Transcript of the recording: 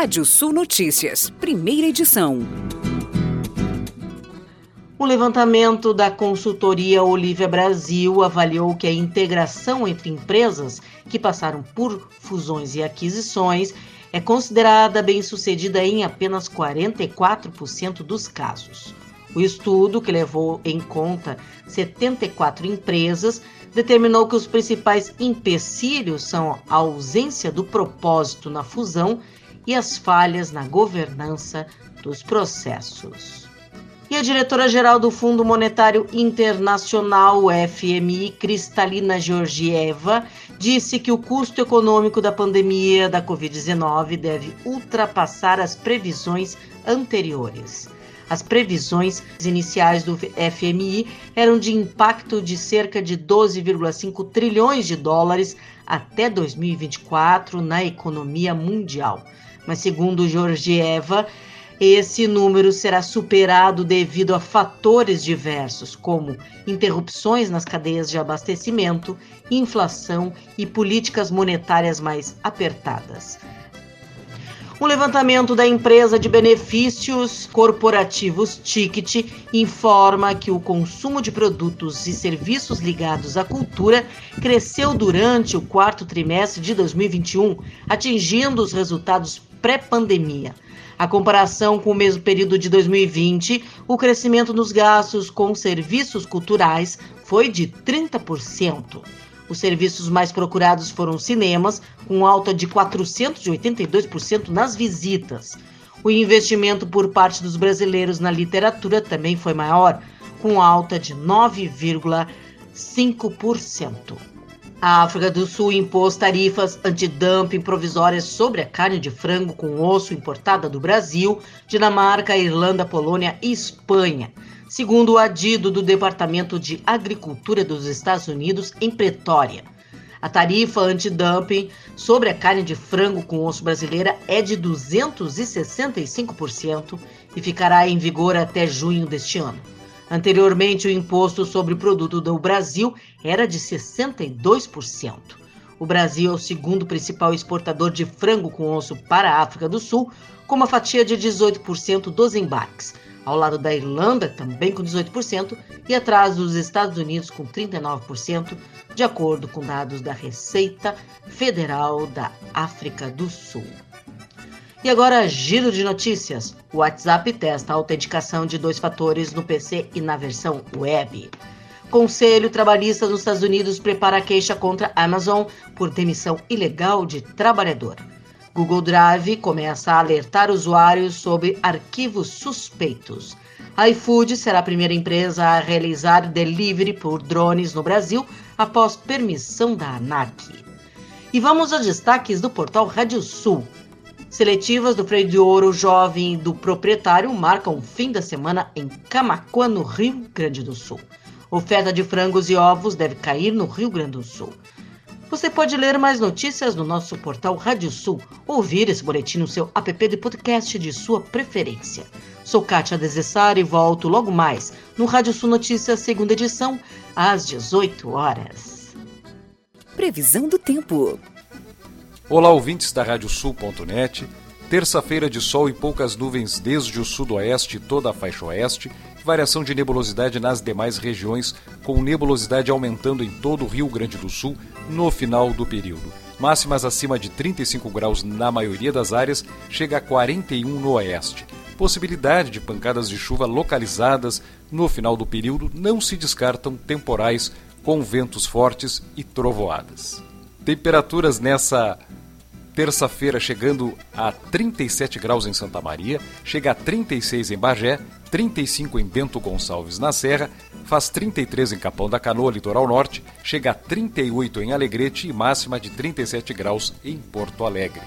Rádio Sul Notícias, primeira edição. O levantamento da consultoria Olivia Brasil avaliou que a integração entre empresas que passaram por fusões e aquisições é considerada bem-sucedida em apenas 44% dos casos. O estudo, que levou em conta 74 empresas, determinou que os principais empecilhos são a ausência do propósito na fusão e as falhas na governança dos processos. E a diretora-geral do Fundo Monetário Internacional, FMI, Cristalina Georgieva, disse que o custo econômico da pandemia da Covid-19 deve ultrapassar as previsões anteriores. As previsões iniciais do FMI eram de impacto de cerca de 12,5 trilhões de dólares até 2024 na economia mundial. Mas, segundo Georgieva, esse número será superado devido a fatores diversos, como interrupções nas cadeias de abastecimento, inflação e políticas monetárias mais apertadas. Um levantamento da empresa de benefícios corporativos Ticket informa que o consumo de produtos e serviços ligados à cultura cresceu durante o quarto trimestre de 2021, atingindo os resultados pré-pandemia. A comparação com o mesmo período de 2020, o crescimento nos gastos com serviços culturais foi de 30%. Os serviços mais procurados foram cinemas, com alta de 482% nas visitas. O investimento por parte dos brasileiros na literatura também foi maior, com alta de 9,5%. A África do Sul impôs tarifas antidumping provisórias sobre a carne de frango com osso importada do Brasil, Dinamarca, Irlanda, Polônia e Espanha. Segundo o adido do Departamento de Agricultura dos Estados Unidos em Pretória, a tarifa antidumping sobre a carne de frango com osso brasileira é de 265% e ficará em vigor até junho deste ano. Anteriormente, o imposto sobre o produto do Brasil era de 62%. O Brasil é o segundo principal exportador de frango com osso para a África do Sul, com uma fatia de 18% dos embarques, ao lado da Irlanda, também com 18%, e atrás dos Estados Unidos, com 39%, de acordo com dados da Receita Federal da África do Sul. E agora, giro de notícias. O WhatsApp testa a autenticação de dois fatores no PC e na versão web. Conselho Trabalhista dos Estados Unidos prepara queixa contra a Amazon por demissão ilegal de trabalhador. Google Drive começa a alertar usuários sobre arquivos suspeitos. A iFood será a primeira empresa a realizar delivery por drones no Brasil após permissão da ANAC. E vamos aos destaques do portal Rádio Sul. Seletivas do freio de ouro jovem do proprietário marcam o fim da semana em Camacuã, no Rio Grande do Sul. Oferta de frangos e ovos deve cair no Rio Grande do Sul. Você pode ler mais notícias no nosso portal Rádio Sul, ouvir esse boletim no seu app de podcast de sua preferência. Sou Kátia Desessar e volto logo mais no Rádio Sul Notícias, segunda edição, às 18 horas. Previsão do tempo. Olá, ouvintes da Radiosul.net. Terça-feira de sol e poucas nuvens desde o sudoeste e toda a faixa oeste, variação de nebulosidade nas demais regiões, com nebulosidade aumentando em todo o Rio Grande do Sul no final do período. Máximas acima de 35 graus na maioria das áreas, chega a 41 no oeste. Possibilidade de pancadas de chuva localizadas no final do período não se descartam temporais com ventos fortes e trovoadas. Temperaturas nessa terça-feira chegando a 37 graus em Santa Maria, chega a 36 em Bagé, 35 em Bento Gonçalves na Serra, faz 33 em Capão da Canoa, litoral norte, chega a 38 em Alegrete e máxima de 37 graus em Porto Alegre.